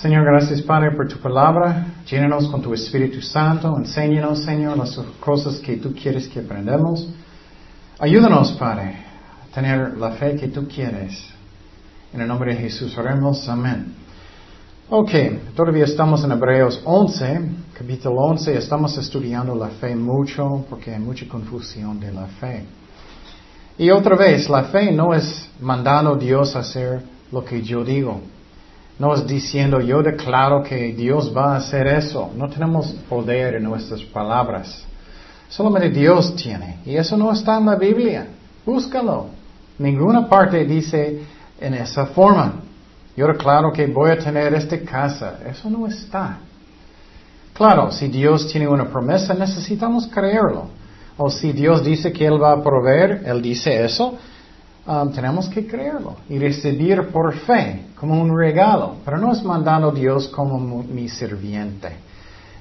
Señor, gracias Padre por tu palabra. Llénanos con tu Espíritu Santo. Enséñanos, Señor, las cosas que tú quieres que aprendamos. Ayúdanos, Padre, a tener la fe que tú quieres. En el nombre de Jesús oremos. Amén. Ok, todavía estamos en Hebreos 11, capítulo 11. Estamos estudiando la fe mucho porque hay mucha confusión de la fe. Y otra vez, la fe no es mandando a Dios a hacer lo que yo digo. No es diciendo yo declaro que Dios va a hacer eso. No tenemos poder en nuestras palabras. Solamente Dios tiene. Y eso no está en la Biblia. Búscalo. Ninguna parte dice en esa forma. Yo declaro que voy a tener esta casa. Eso no está. Claro, si Dios tiene una promesa, necesitamos creerlo. O si Dios dice que Él va a proveer, Él dice eso, um, tenemos que creerlo y recibir por fe, como un regalo. Pero no es mandando a Dios como mi sirviente.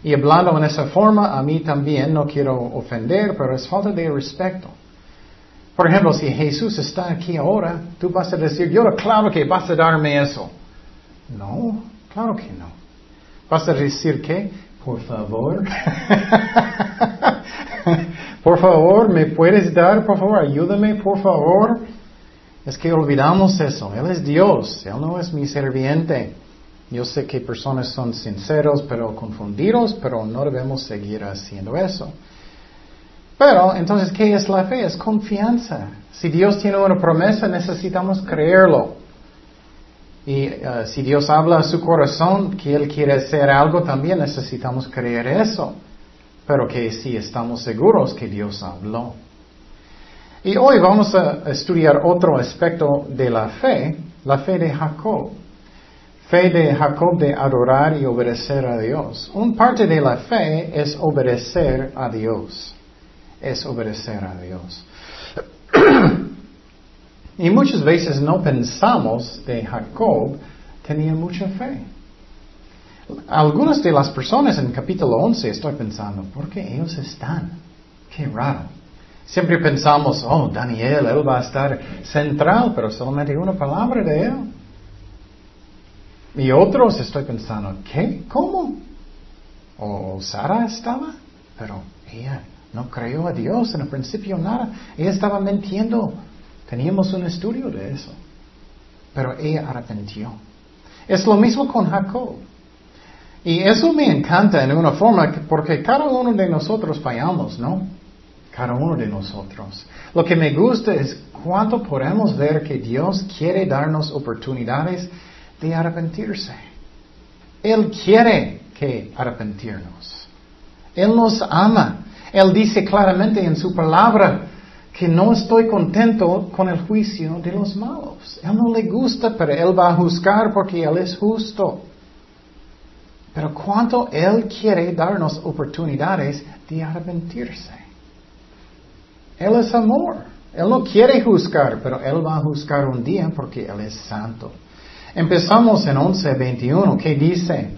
Y hablando en esa forma, a mí también, no quiero ofender, pero es falta de respeto. Por ejemplo, si Jesús está aquí ahora, tú vas a decir, yo claro que vas a darme eso. No, claro que no. Vas a decir que, por favor, por favor, ¿me puedes dar? Por favor, ayúdame, por favor. Es que olvidamos eso. Él es Dios, Él no es mi serviente. Yo sé que personas son sinceros, pero confundidos, pero no debemos seguir haciendo eso. Pero entonces, ¿qué es la fe? Es confianza. Si Dios tiene una promesa, necesitamos creerlo. Y uh, si Dios habla a su corazón que Él quiere hacer algo, también necesitamos creer eso. Pero que sí estamos seguros que Dios habló. Y hoy vamos a estudiar otro aspecto de la fe, la fe de Jacob. Fe de Jacob de adorar y obedecer a Dios. Un parte de la fe es obedecer a Dios. Es obedecer a Dios. y muchas veces no pensamos de Jacob tenía mucha fe. Algunas de las personas en capítulo 11 estoy pensando, ¿por qué ellos están? Qué raro. Siempre pensamos, oh, Daniel, él va a estar central, pero solamente una palabra de él. Y otros estoy pensando, ¿qué? ¿Cómo? ¿O Sara estaba? Pero ella no creyó a Dios en el principio nada. Ella estaba mintiendo. Teníamos un estudio de eso. Pero ella arrepintió. Es lo mismo con Jacob. Y eso me encanta en una forma porque cada uno de nosotros fallamos, ¿no? Cada uno de nosotros. Lo que me gusta es cuánto podemos ver que Dios quiere darnos oportunidades de arrepentirse. Él quiere que arrepentirnos. Él nos ama. Él dice claramente en su palabra que no estoy contento con el juicio de los malos. Él no le gusta, pero Él va a juzgar porque Él es justo. Pero cuánto Él quiere darnos oportunidades de arrepentirse. Él es amor. Él no quiere juzgar, pero Él va a juzgar un día porque Él es santo. Empezamos en 11.21, que dice,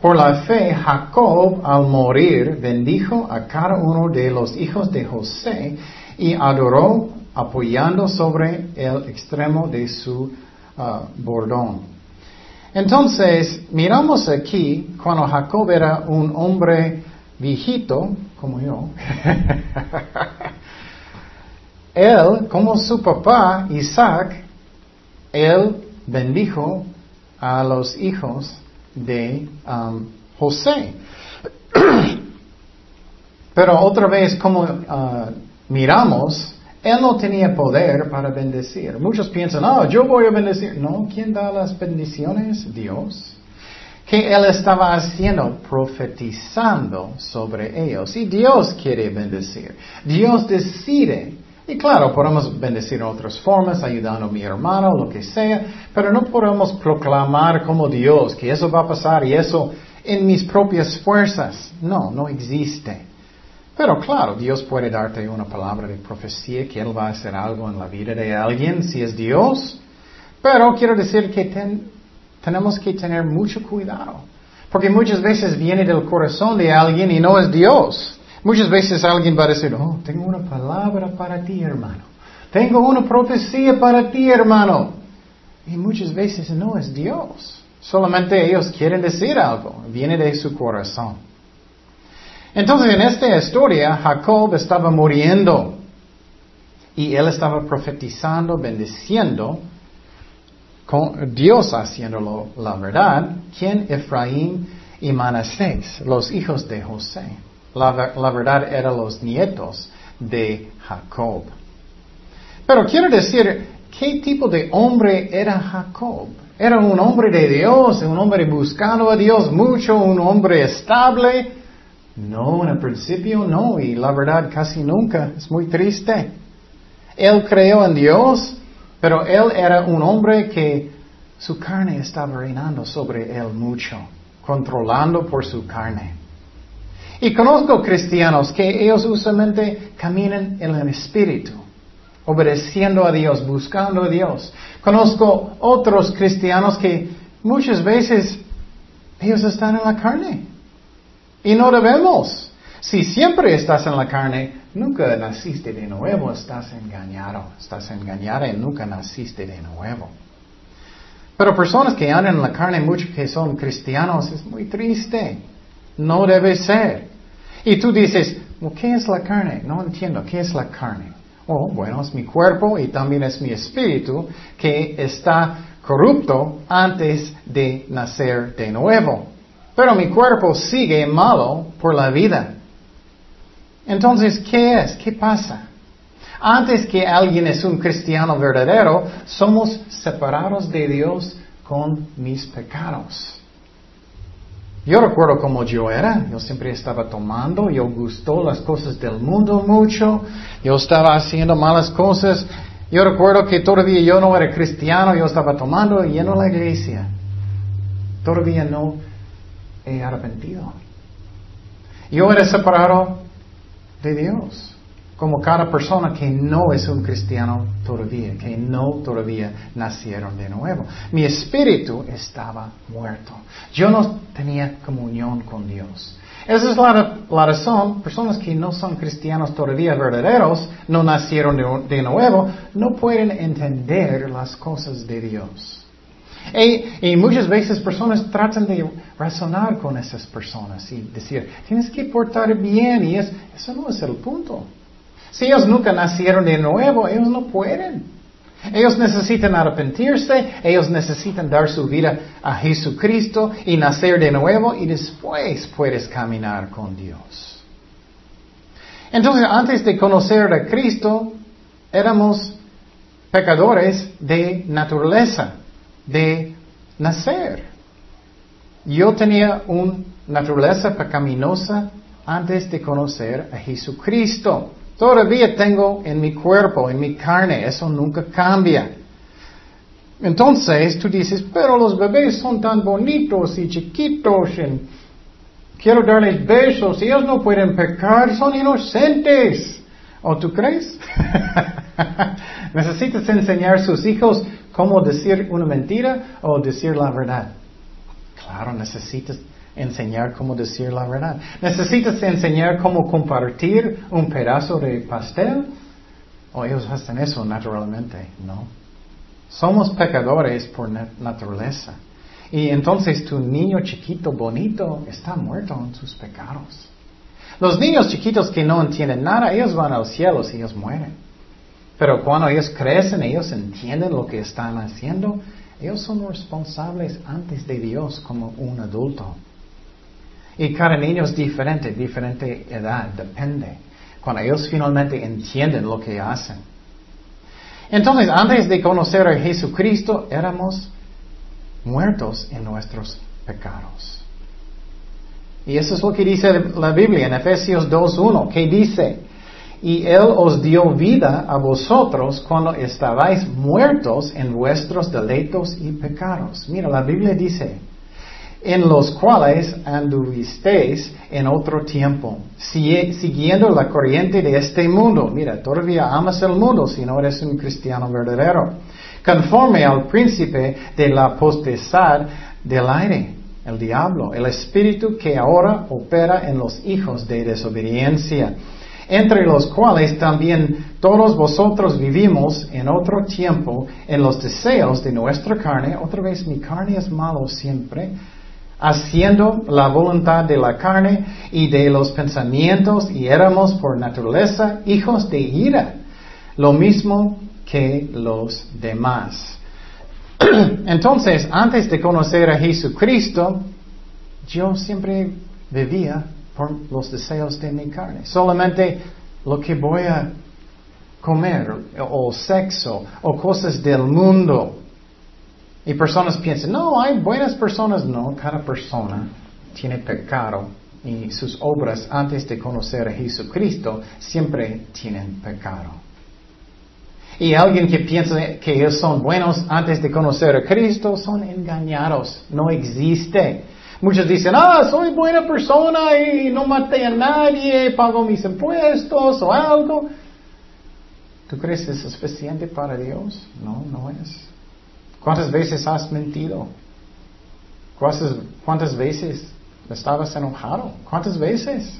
por la fe Jacob al morir bendijo a cada uno de los hijos de José y adoró apoyando sobre el extremo de su uh, bordón. Entonces, miramos aquí cuando Jacob era un hombre viejito, como yo, él, como su papá, Isaac, él bendijo a los hijos de um, José. Pero otra vez, como uh, miramos, él no tenía poder para bendecir. Muchos piensan, oh, yo voy a bendecir. No, ¿quién da las bendiciones? Dios. ¿Qué él estaba haciendo? Profetizando sobre ellos. Y Dios quiere bendecir. Dios decide. Y claro, podemos bendecir en otras formas, ayudando a mi hermano, lo que sea, pero no podemos proclamar como Dios que eso va a pasar y eso en mis propias fuerzas. No, no existe. Pero claro, Dios puede darte una palabra de profecía que Él va a hacer algo en la vida de alguien si es Dios. Pero quiero decir que ten, tenemos que tener mucho cuidado. Porque muchas veces viene del corazón de alguien y no es Dios. Muchas veces alguien va a decir, oh, tengo una palabra para ti, hermano. Tengo una profecía para ti, hermano. Y muchas veces no es Dios. Solamente ellos quieren decir algo, viene de su corazón. Entonces en esta historia Jacob estaba muriendo y él estaba profetizando, bendiciendo, con Dios haciéndolo la verdad, quien Efraín y Manasés, los hijos de José. La, la verdad eran los nietos de Jacob. Pero quiero decir, ¿qué tipo de hombre era Jacob? Era un hombre de Dios, un hombre buscando a Dios mucho, un hombre estable. No, en el principio no, y la verdad casi nunca. Es muy triste. Él creó en Dios, pero él era un hombre que su carne estaba reinando sobre él mucho, controlando por su carne. Y conozco cristianos que ellos usualmente caminan en el espíritu obedeciendo a Dios, buscando a Dios. Conozco otros cristianos que muchas veces ellos están en la carne. Y no debemos. Si siempre estás en la carne, nunca naciste de nuevo, estás engañado, estás engañada y nunca naciste de nuevo. Pero personas que andan en la carne, muchos que son cristianos, es muy triste. No debe ser. Y tú dices, ¿qué es la carne? No entiendo, ¿qué es la carne? Oh, bueno, es mi cuerpo y también es mi espíritu que está corrupto antes de nacer de nuevo. Pero mi cuerpo sigue malo por la vida. Entonces, ¿qué es? ¿Qué pasa? Antes que alguien es un cristiano verdadero, somos separados de Dios con mis pecados. Yo recuerdo cómo yo era, yo siempre estaba tomando, yo gustó las cosas del mundo mucho, yo estaba haciendo malas cosas. Yo recuerdo que todavía yo no era cristiano, yo estaba tomando y yendo a la iglesia. Todavía no he arrepentido. Yo era separado de Dios como cada persona que no es un cristiano todavía, que no todavía nacieron de nuevo. Mi espíritu estaba muerto. Yo no tenía comunión con Dios. Esa es la, razón, personas que no son cristianos todavía verdaderos, no nacieron de, nuevo, no pueden entender las cosas de Dios. Y, muchas veces personas tratan de razonar con esas personas y decir, tienes que portar bien y eso no es el punto. Si ellos nunca nacieron de nuevo, ellos no pueden. Ellos necesitan arrepentirse, ellos necesitan dar su vida a Jesucristo y nacer de nuevo y después puedes caminar con Dios. Entonces, antes de conocer a Cristo, éramos pecadores de naturaleza, de nacer. Yo tenía una naturaleza pecaminosa antes de conocer a Jesucristo. Todavía tengo en mi cuerpo, en mi carne, eso nunca cambia. Entonces tú dices, pero los bebés son tan bonitos y chiquitos, y quiero darles besos, ellos no pueden pecar, son inocentes. ¿O tú crees? Necesitas enseñar a sus hijos cómo decir una mentira o decir la verdad. Claro, necesitas enseñar cómo decir la verdad. ¿Necesitas enseñar cómo compartir un pedazo de pastel? ¿O ellos hacen eso naturalmente? No. Somos pecadores por naturaleza. Y entonces tu niño chiquito bonito está muerto en sus pecados. Los niños chiquitos que no entienden nada, ellos van al cielo si ellos mueren. Pero cuando ellos crecen, ellos entienden lo que están haciendo, ellos son responsables antes de Dios como un adulto. Y cada niño es diferente, diferente edad, depende. Cuando ellos finalmente entienden lo que hacen. Entonces, antes de conocer a Jesucristo, éramos muertos en nuestros pecados. Y eso es lo que dice la Biblia en Efesios 2.1, que dice, y Él os dio vida a vosotros cuando estabais muertos en vuestros deleitos y pecados. Mira, la Biblia dice, en los cuales anduvisteis en otro tiempo, siguiendo la corriente de este mundo. Mira, todavía amas el mundo si no eres un cristiano verdadero. Conforme al príncipe de la potestad del aire, el diablo, el espíritu que ahora opera en los hijos de desobediencia, entre los cuales también todos vosotros vivimos en otro tiempo en los deseos de nuestra carne. Otra vez, mi carne es malo siempre, haciendo la voluntad de la carne y de los pensamientos y éramos por naturaleza hijos de ira, lo mismo que los demás. Entonces, antes de conocer a Jesucristo, yo siempre vivía por los deseos de mi carne. Solamente lo que voy a comer, o sexo, o cosas del mundo. Y personas piensan, no, hay buenas personas. No, cada persona tiene pecado y sus obras antes de conocer a Jesucristo siempre tienen pecado. Y alguien que piensa que ellos son buenos antes de conocer a Cristo son engañados. No existe. Muchos dicen, ah, soy buena persona y no maté a nadie, pago mis impuestos o algo. ¿Tú crees que es suficiente para Dios? No, no es. ¿Cuántas veces has mentido? ¿Cuántas, cuántas veces estabas enojado? ¿Cuántas veces?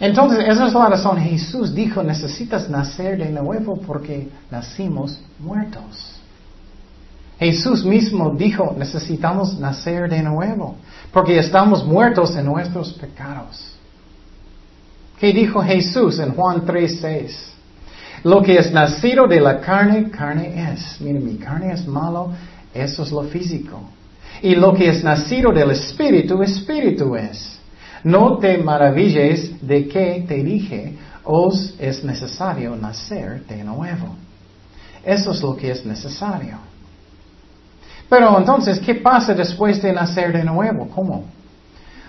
Entonces, esa es la razón. Jesús dijo, necesitas nacer de nuevo porque nacimos muertos. Jesús mismo dijo, necesitamos nacer de nuevo, porque estamos muertos en nuestros pecados. ¿Qué dijo Jesús en Juan 3:6? Lo que es nacido de la carne, carne es. Mira, mi carne es malo, eso es lo físico. Y lo que es nacido del Espíritu, Espíritu es. No te maravilles de que te dije, os es necesario nacer de nuevo. Eso es lo que es necesario. Pero entonces, ¿qué pasa después de nacer de nuevo? ¿Cómo?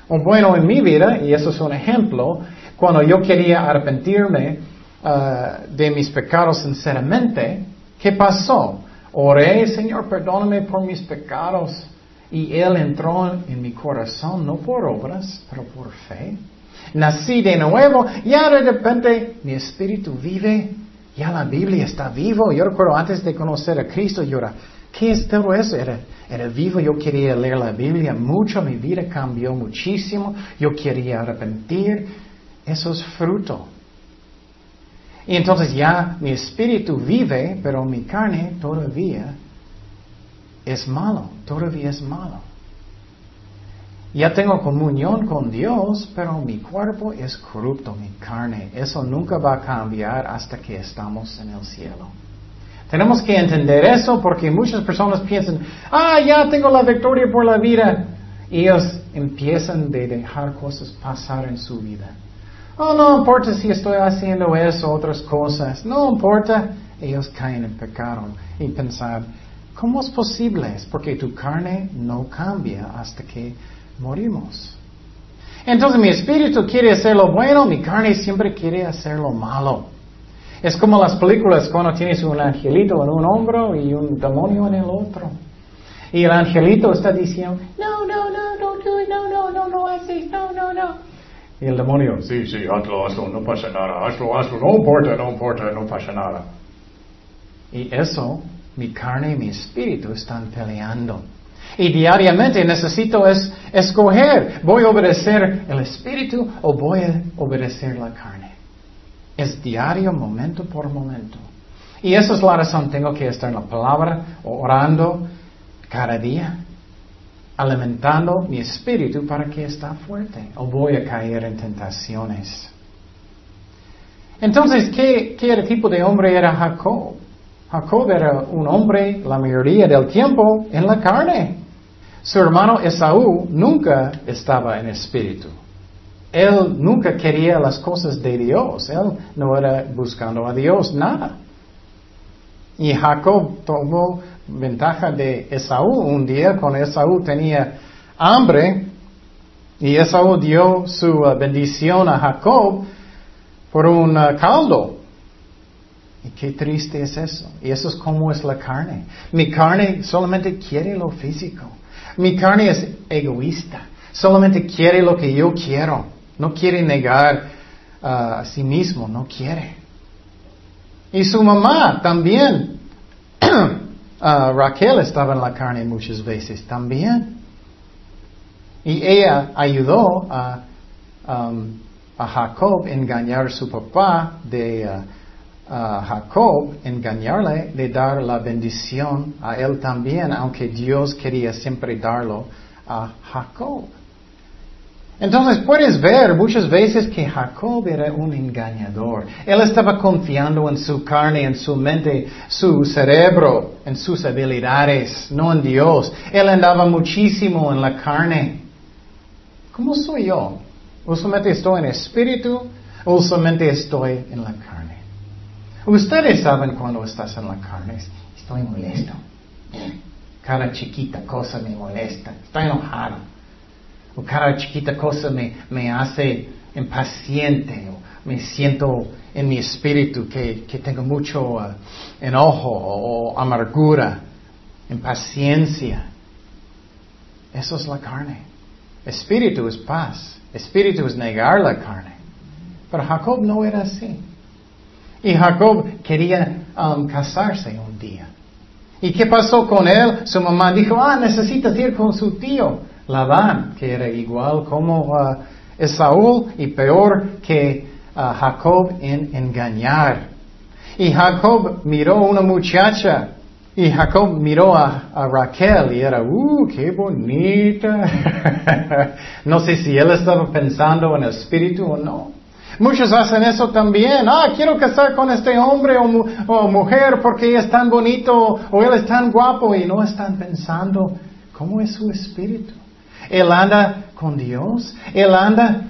Bueno, en mi vida, y eso es un ejemplo, cuando yo quería arrepentirme uh, de mis pecados sinceramente, ¿qué pasó? Oré, Señor, perdóname por mis pecados. Y Él entró en mi corazón, no por obras, pero por fe. Nací de nuevo, ya de repente mi espíritu vive, ya la Biblia está vivo. Yo recuerdo antes de conocer a Cristo, yo era, ¿Qué es todo eso? Era, era vivo, yo quería leer la Biblia mucho, mi vida cambió muchísimo, yo quería arrepentir. Eso es fruto. Y entonces ya mi espíritu vive, pero mi carne todavía es malo, todavía es malo. Ya tengo comunión con Dios, pero mi cuerpo es corrupto, mi carne. Eso nunca va a cambiar hasta que estamos en el cielo. Tenemos que entender eso porque muchas personas piensan, ah, ya tengo la victoria por la vida. Ellos empiezan de dejar cosas pasar en su vida. Oh, no importa si estoy haciendo eso, otras cosas. No importa. Ellos caen en pecado y pensar, ¿cómo es posible? Es porque tu carne no cambia hasta que morimos. Entonces mi espíritu quiere hacer lo bueno, mi carne siempre quiere hacer lo malo. Es como las películas cuando tienes un angelito en un hombro y un demonio en el otro. Y el angelito está diciendo, no, no, no, no, no, no, no, no haces, no, no, no. Y el demonio, sí, sí, hazlo, hazlo, no pasa nada, hazlo, hazlo, no importa, no importa, no pasa nada. Y eso, mi carne y mi espíritu están peleando. Y diariamente necesito es, escoger, ¿voy a obedecer el espíritu o voy a obedecer la carne? Es diario, momento por momento. Y esa es la razón, tengo que estar en la palabra, orando cada día, alimentando mi espíritu para que esté fuerte, o voy a caer en tentaciones. Entonces, ¿qué, ¿qué tipo de hombre era Jacob? Jacob era un hombre la mayoría del tiempo en la carne. Su hermano Esaú nunca estaba en espíritu. Él nunca quería las cosas de Dios. Él no era buscando a Dios nada. Y Jacob tomó ventaja de Esaú. Un día cuando Esaú tenía hambre y Esaú dio su uh, bendición a Jacob por un uh, caldo. Y qué triste es eso. Y eso es como es la carne. Mi carne solamente quiere lo físico. Mi carne es egoísta. Solamente quiere lo que yo quiero. No quiere negar uh, a sí mismo, no quiere. Y su mamá también. Uh, Raquel estaba en la carne muchas veces también. Y ella ayudó a, um, a Jacob engañar a su papá de uh, a Jacob, engañarle, de dar la bendición a él también, aunque Dios quería siempre darlo a Jacob. Entonces puedes ver muchas veces que Jacob era un engañador. Él estaba confiando en su carne, en su mente, su cerebro, en sus habilidades, no en Dios. Él andaba muchísimo en la carne. ¿Cómo soy yo? ¿Usualmente estoy en espíritu o usualmente estoy en la carne? Ustedes saben cuando estás en la carne. Estoy molesto. Cada chiquita cosa me molesta. Estoy enojado. O cada chiquita cosa me, me hace impaciente. O me siento en mi espíritu que, que tengo mucho uh, enojo o amargura, impaciencia. Eso es la carne. Espíritu es paz. Espíritu es negar la carne. Pero Jacob no era así. Y Jacob quería um, casarse un día. ¿Y qué pasó con él? Su mamá dijo, ah, necesitas ir con su tío, Labán, que era igual como uh, y peor que uh, Jacob en engañar. Y Jacob miró a una muchacha y Jacob miró a, a, Raquel y era, ¡uh, qué bonita! no sé si él estaba pensando en el espíritu o no. Muchos hacen eso también. Ah, quiero casar con este hombre o, mujer porque es tan bonito o él es tan guapo y no están pensando cómo es su espíritu. Él anda con Dios, él anda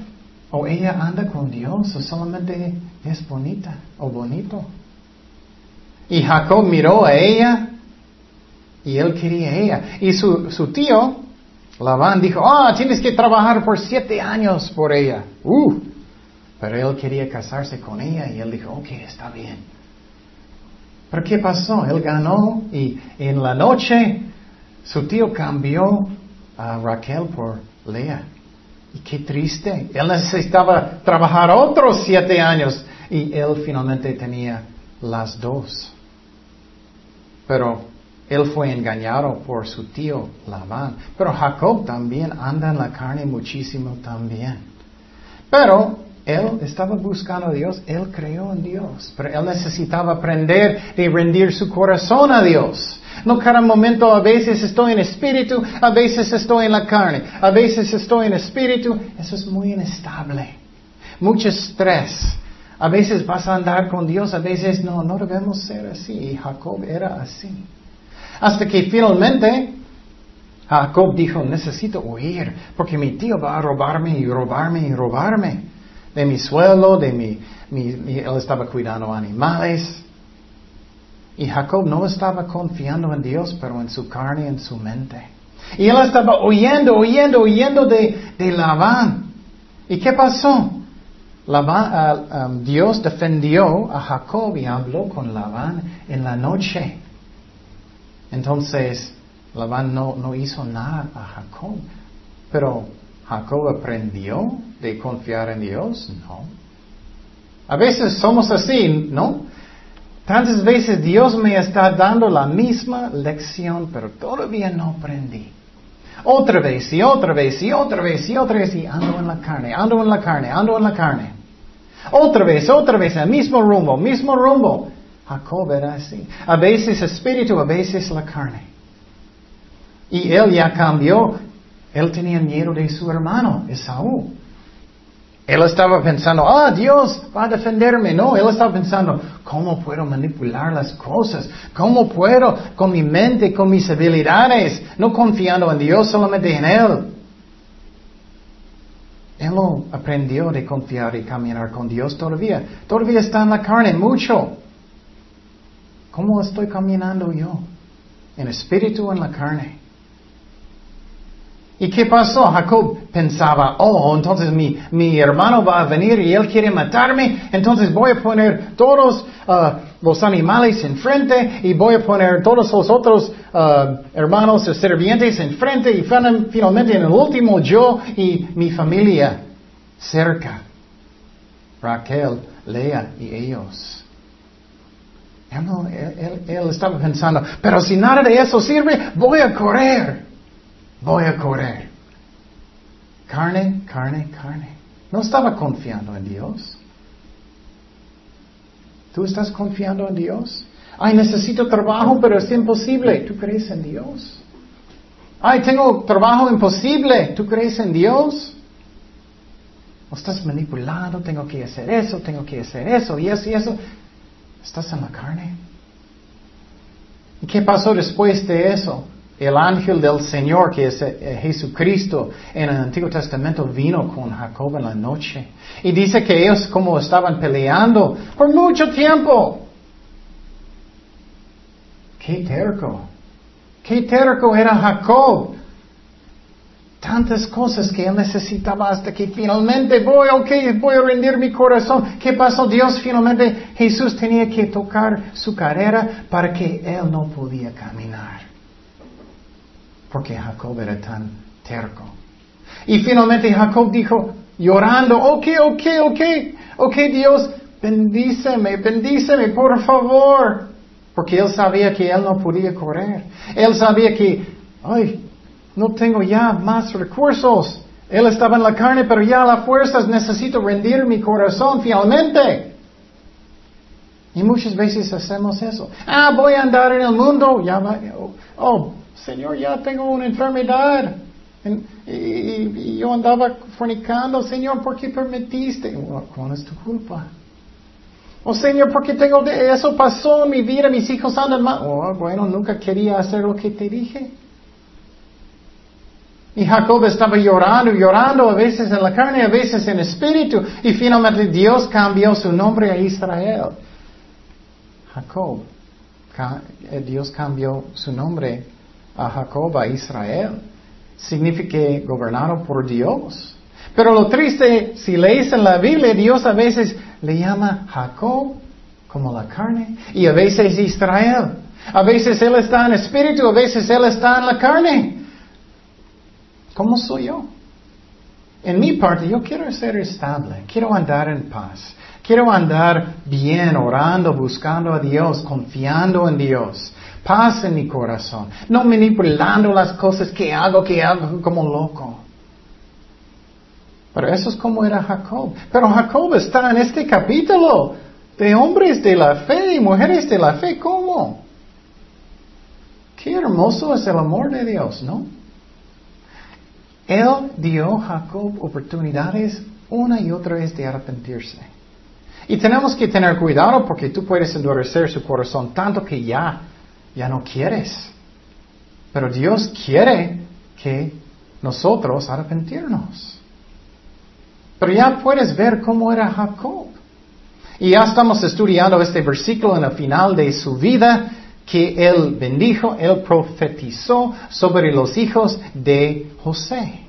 o ella anda con Dios o solamente es bonita o bonito. Y Jacob miró a ella y él quería a ella. Y su, su tío, Labán, dijo, ah, tienes que trabajar por siete años por ella. Uh, pero él quería casarse con ella y él dijo, ok, está bien. Pero ¿qué pasó? Él ganó y en la noche su tío cambió a Raquel por Lea. Y qué triste. Él necesitaba trabajar otros siete años y él finalmente tenía las dos. Pero él fue engañado por su tío Labán. Pero Jacob también anda en la carne muchísimo también. Pero él estaba buscando a Dios, él creyó en Dios, pero él necesitaba aprender y rendir su corazón a Dios. No cada momento, a veces estoy en espíritu, a veces estoy en la carne, a veces estoy en espíritu. Eso es muy inestable. Mucho estrés. A veces vas a andar con Dios, a veces no, no debemos ser así. Y Jacob era así. Hasta que finalmente Jacob dijo, necesito huir, porque mi tío va a robarme y robarme y robarme de mi suelo, de mi, él estaba cuidando animales. Y Jacob no estaba confiando en Dios, pero en su carne, en su mente. Y él estaba oyendo, oyendo, oyendo de, de Labán. ¿Y qué pasó? Ah, um, Dios defendió a Jacob y habló con Labán en la noche. Entonces, Labán no, no hizo nada a Jacob. Pero Jacob aprendió de confiar en Dios? No. A veces somos así, ¿no? Tantas veces Dios me está dando la misma lección, pero todavía no aprendí. Otra vez y otra vez y otra vez y otra vez y ando en la carne, ando en la carne, ando en la carne. Otra vez, otra vez, el mismo rumbo, mismo rumbo. Jacob era así. A veces espíritu, a veces la carne. Y él ya cambió él tenía miedo de su hermano, Esaú. Él estaba pensando, ah, Dios va a defenderme. No, él estaba pensando, ¿cómo puedo manipular las cosas? ¿Cómo puedo con mi mente, con mis habilidades, no confiando en Dios, solamente en Él? Él no aprendió de confiar y caminar con Dios todavía. Todavía está en la carne mucho. ¿Cómo estoy caminando yo? En espíritu o en la carne. ¿Y qué pasó? Jacob pensaba, oh, entonces mi, mi hermano va a venir y él quiere matarme, entonces voy a poner todos uh, los animales enfrente y voy a poner todos los otros uh, hermanos o sirvientes enfrente y finalmente en el último yo y mi familia cerca. Raquel, Lea y ellos. él estaba pensando, pero si nada de eso sirve, voy a correr voy a correr. Carne, carne, carne. No estaba confiando en Dios. ¿Tú estás confiando en Dios? Ay, necesito trabajo, pero es imposible. ¿Tú crees en Dios? Ay, tengo trabajo imposible. ¿Tú crees en Dios? ¿O estás manipulando? Tengo que hacer eso, tengo que hacer eso, y eso, y eso. ¿Estás en la carne? ¿Y qué pasó después de eso? El ángel del Señor, que es eh, Jesucristo, en el Antiguo Testamento vino con Jacob en la noche. Y dice que ellos como estaban peleando por mucho tiempo. Qué terco. Qué terco era Jacob. Tantas cosas que él necesitaba hasta que finalmente voy, ok, voy a rendir mi corazón. ¿Qué pasó? Dios finalmente, Jesús tenía que tocar su carrera para que él no podía caminar. Porque Jacob era tan terco. Y finalmente Jacob dijo, llorando, ok, ok, ok, ok Dios, bendíceme, bendíceme, por favor. Porque él sabía que él no podía correr. Él sabía que, ay, no tengo ya más recursos. Él estaba en la carne, pero ya a las fuerzas necesito rendir mi corazón finalmente. Y muchas veces hacemos eso. Ah, voy a andar en el mundo. Ya va, oh, oh Señor, ya tengo una enfermedad. Y, yo andaba fornicando. Señor, ¿por qué permitiste? ¿Cuál es tu culpa? Oh Señor, ¿por qué tengo de eso pasó en mi vida? Mis hijos andan mal. Oh, bueno, nunca quería hacer lo que te dije. Y Jacob estaba llorando, llorando, a veces en la carne, a veces en espíritu. Y finalmente Dios cambió su nombre a Israel. Jacob. Eh, Dios cambió su nombre a Jacob, a Israel. Significa gobernado por Dios. Pero lo triste, si lees en la Biblia, Dios a veces le llama Jacob como la carne y a veces Israel. A veces Él está en espíritu, a veces Él está en la carne. ¿Cómo soy yo? En mi parte, yo quiero ser estable, quiero andar en paz, quiero andar bien, orando, buscando a Dios, confiando en Dios, paz en mi corazón, no manipulando las cosas que hago, que hago como loco. Pero eso es como era Jacob. Pero Jacob está en este capítulo de hombres de la fe y mujeres de la fe. ¿Cómo? Qué hermoso es el amor de Dios, ¿no? Él dio a Jacob oportunidades una y otra vez de arrepentirse. Y tenemos que tener cuidado porque tú puedes endurecer su corazón tanto que ya, ya no quieres. Pero Dios quiere que nosotros arrepentirnos. Pero ya puedes ver cómo era Jacob. Y ya estamos estudiando este versículo en el final de su vida que él bendijo, él profetizó sobre los hijos de José.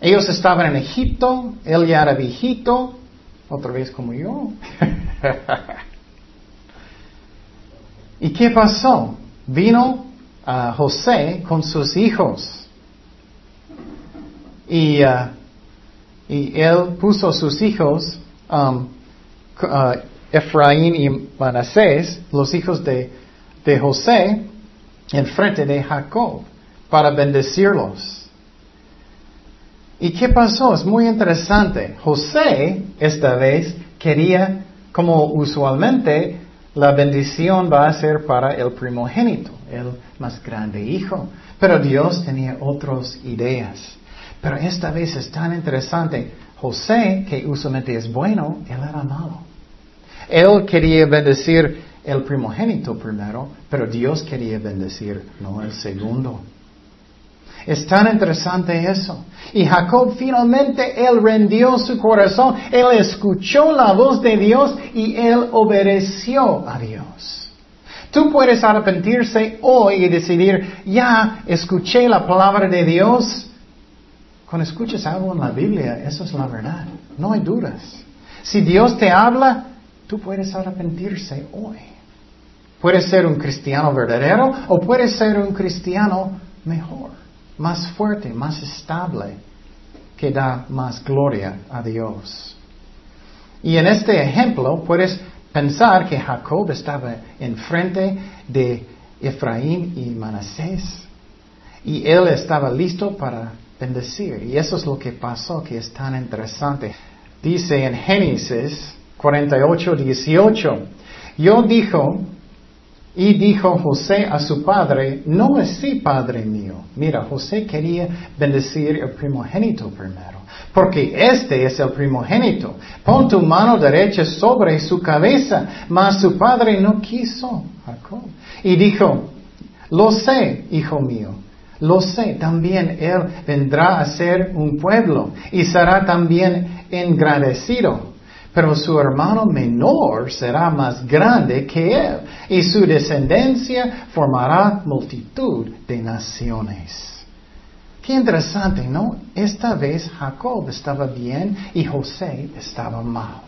Ellos estaban en Egipto, él ya era viejito, otra vez como yo. ¿Y qué pasó? Vino a José con sus hijos. Y, uh, y él puso sus hijos, um, uh, Efraín y Manasés, los hijos de, de José, enfrente de Jacob, para bendecirlos. ¿Y qué pasó? Es muy interesante. José, esta vez, quería, como usualmente, la bendición va a ser para el primogénito, el más grande hijo. Pero Dios tenía otras ideas. Pero esta vez es tan interesante. José, que usualmente es bueno, él era malo. Él quería bendecir el primogénito primero, pero Dios quería bendecir, no el segundo. Es tan interesante eso. Y Jacob finalmente, él rendió su corazón, él escuchó la voz de Dios y él obedeció a Dios. Tú puedes arrepentirse hoy y decidir, ya escuché la palabra de Dios. Cuando escuchas algo en la Biblia, eso es la verdad. No hay dudas. Si Dios te habla, Tú puedes arrepentirse hoy. Puedes ser un cristiano verdadero o puedes ser un cristiano mejor, más fuerte, más estable, que da más gloria a Dios. Y en este ejemplo puedes pensar que Jacob estaba enfrente de Efraín y Manasés y él estaba listo para bendecir. Y eso es lo que pasó, que es tan interesante. Dice en Génesis 48, 18, yo dijo, y dijo José a su padre, no es sí, padre mío. Mira, José quería bendecir el primogénito primero, porque este es el primogénito. Pon tu mano derecha sobre su cabeza, mas su padre no quiso. Jacob. Y dijo, lo sé, hijo mío, lo sé, también él vendrá a ser un pueblo y será también engrandecido pero su hermano menor será más grande que él, y su descendencia formará multitud de naciones. Qué interesante, ¿no? Esta vez Jacob estaba bien y José estaba mal.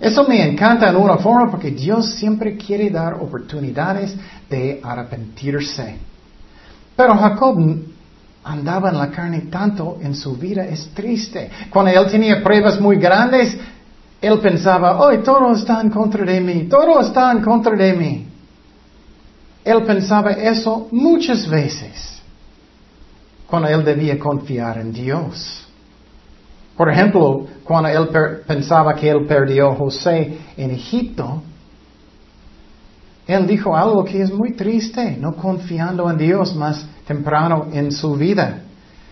Eso me encanta en una forma porque Dios siempre quiere dar oportunidades de arrepentirse. Pero Jacob andaba en la carne tanto en su vida, es triste. Cuando él tenía pruebas muy grandes, él pensaba, hoy todo está en contra de mí, todo está en contra de mí. Él pensaba eso muchas veces, cuando él debía confiar en Dios. Por ejemplo, cuando él pensaba que él perdió a José en Egipto, él dijo algo que es muy triste, no confiando en Dios más temprano en su vida.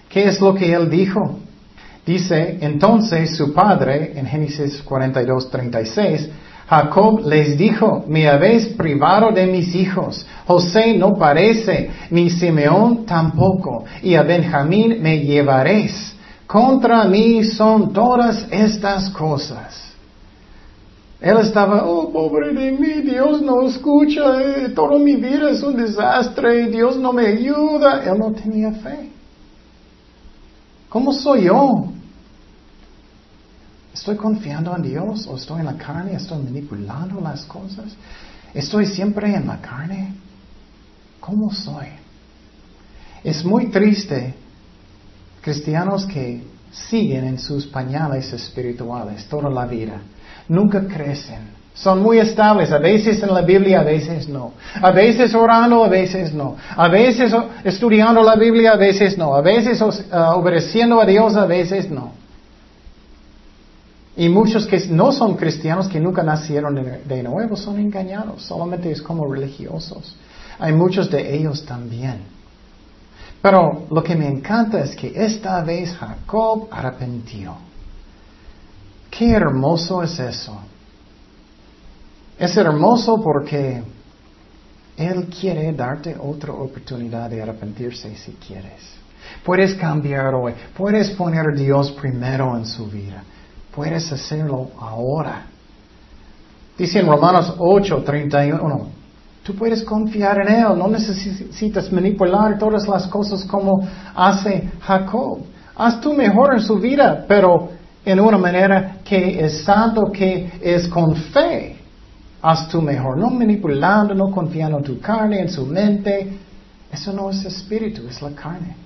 ¿Qué es lo que él dijo? Dice, entonces su padre, en Génesis 42, 36, Jacob les dijo, me habéis privado de mis hijos. José no parece, ni Simeón tampoco, y a Benjamín me llevaréis. Contra mí son todas estas cosas. Él estaba, oh, pobre de mí, Dios no escucha, eh, toda mi vida es un desastre, Dios no me ayuda. Él no tenía fe. ¿Cómo soy yo? ¿Estoy confiando en Dios o estoy en la carne? ¿Estoy manipulando las cosas? ¿Estoy siempre en la carne? ¿Cómo soy? Es muy triste cristianos que siguen en sus pañales espirituales toda la vida nunca crecen. Son muy estables, a veces en la Biblia, a veces no. A veces orando, a veces no. A veces estudiando la Biblia, a veces no. A veces uh, obedeciendo a Dios, a veces no. Y muchos que no son cristianos, que nunca nacieron de nuevo, son engañados. Solamente es como religiosos. Hay muchos de ellos también. Pero lo que me encanta es que esta vez Jacob arrepintió. Qué hermoso es eso. Es hermoso porque Él quiere darte otra oportunidad de arrepentirse si quieres. Puedes cambiar hoy. Puedes poner a Dios primero en su vida. Puedes hacerlo ahora. Dice en Romanos 8, 31. Tú puedes confiar en Él. No necesitas manipular todas las cosas como hace Jacob. Haz tú mejor en su vida, pero en una manera que es santo, que es con fe. Haz tú mejor, no manipulando, no confiando en tu carne, en su mente. Eso no es espíritu, es la carne.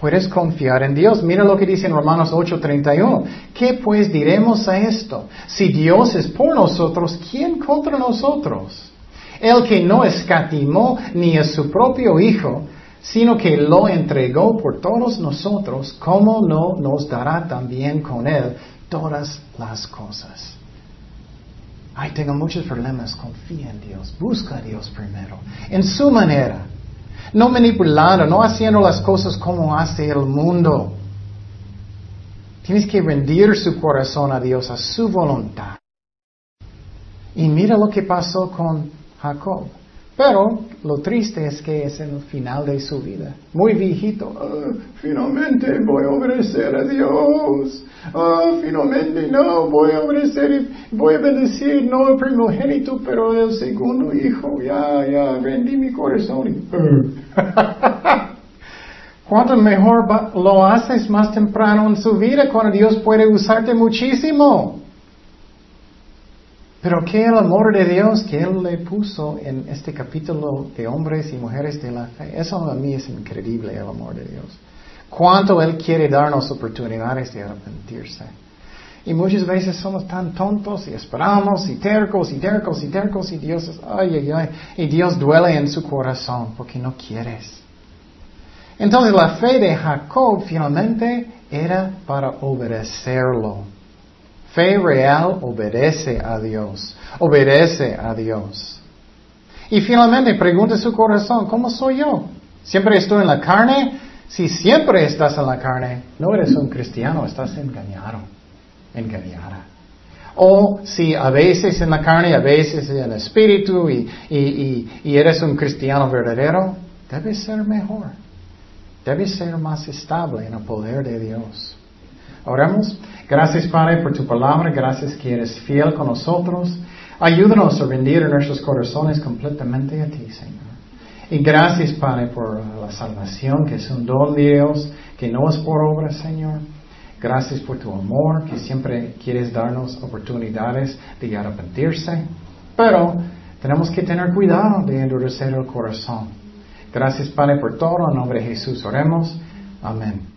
Puedes confiar en Dios. Mira lo que dice en Romanos 8:31. ¿Qué pues diremos a esto? Si Dios es por nosotros, ¿quién contra nosotros? El que no escatimó ni a su propio Hijo, sino que lo entregó por todos nosotros, ¿cómo no nos dará también con Él todas las cosas? Ay, tengo muchos problemas, confía en Dios, busca a Dios primero, en su manera, no manipulando, no haciendo las cosas como hace el mundo. Tienes que rendir su corazón a Dios, a su voluntad. Y mira lo que pasó con Jacob. Pero lo triste es que es el final de su vida. Muy viejito. Ah, finalmente voy a obedecer a Dios. Ah, finalmente no, voy a obedecer voy a bendecir no el primogénito, pero el segundo hijo. Ya, ya, rendí mi corazón. Cuanto mejor lo haces más temprano en su vida, cuando Dios puede usarte muchísimo. Pero que el amor de Dios que Él le puso en este capítulo de hombres y mujeres de la fe, eso a mí es increíble el amor de Dios. Cuánto Él quiere darnos oportunidades de arrepentirse. Y muchas veces somos tan tontos y esperamos y tercos y tercos y tercos y Dios ay, ay, ay, y Dios duele en su corazón porque no quieres. Entonces la fe de Jacob finalmente era para obedecerlo. Fe real obedece a Dios, obedece a Dios. Y finalmente pregunta su corazón, ¿cómo soy yo? ¿Siempre estoy en la carne? Si siempre estás en la carne, no eres un cristiano, estás engañado, engañada. O si a veces en la carne, a veces en el espíritu y, y eres un cristiano verdadero, debes ser mejor. Debes ser más estable en el poder de Dios. Oramos. Gracias, Padre, por tu palabra. Gracias que eres fiel con nosotros. Ayúdanos a rendir nuestros corazones completamente a ti, Señor. Y gracias, Padre, por la salvación, que es un don de Dios, que no es por obra, Señor. Gracias por tu amor, que siempre quieres darnos oportunidades de arrepentirse. Pero tenemos que tener cuidado de endurecer el corazón. Gracias, Padre, por todo. En nombre de Jesús oremos. Amén.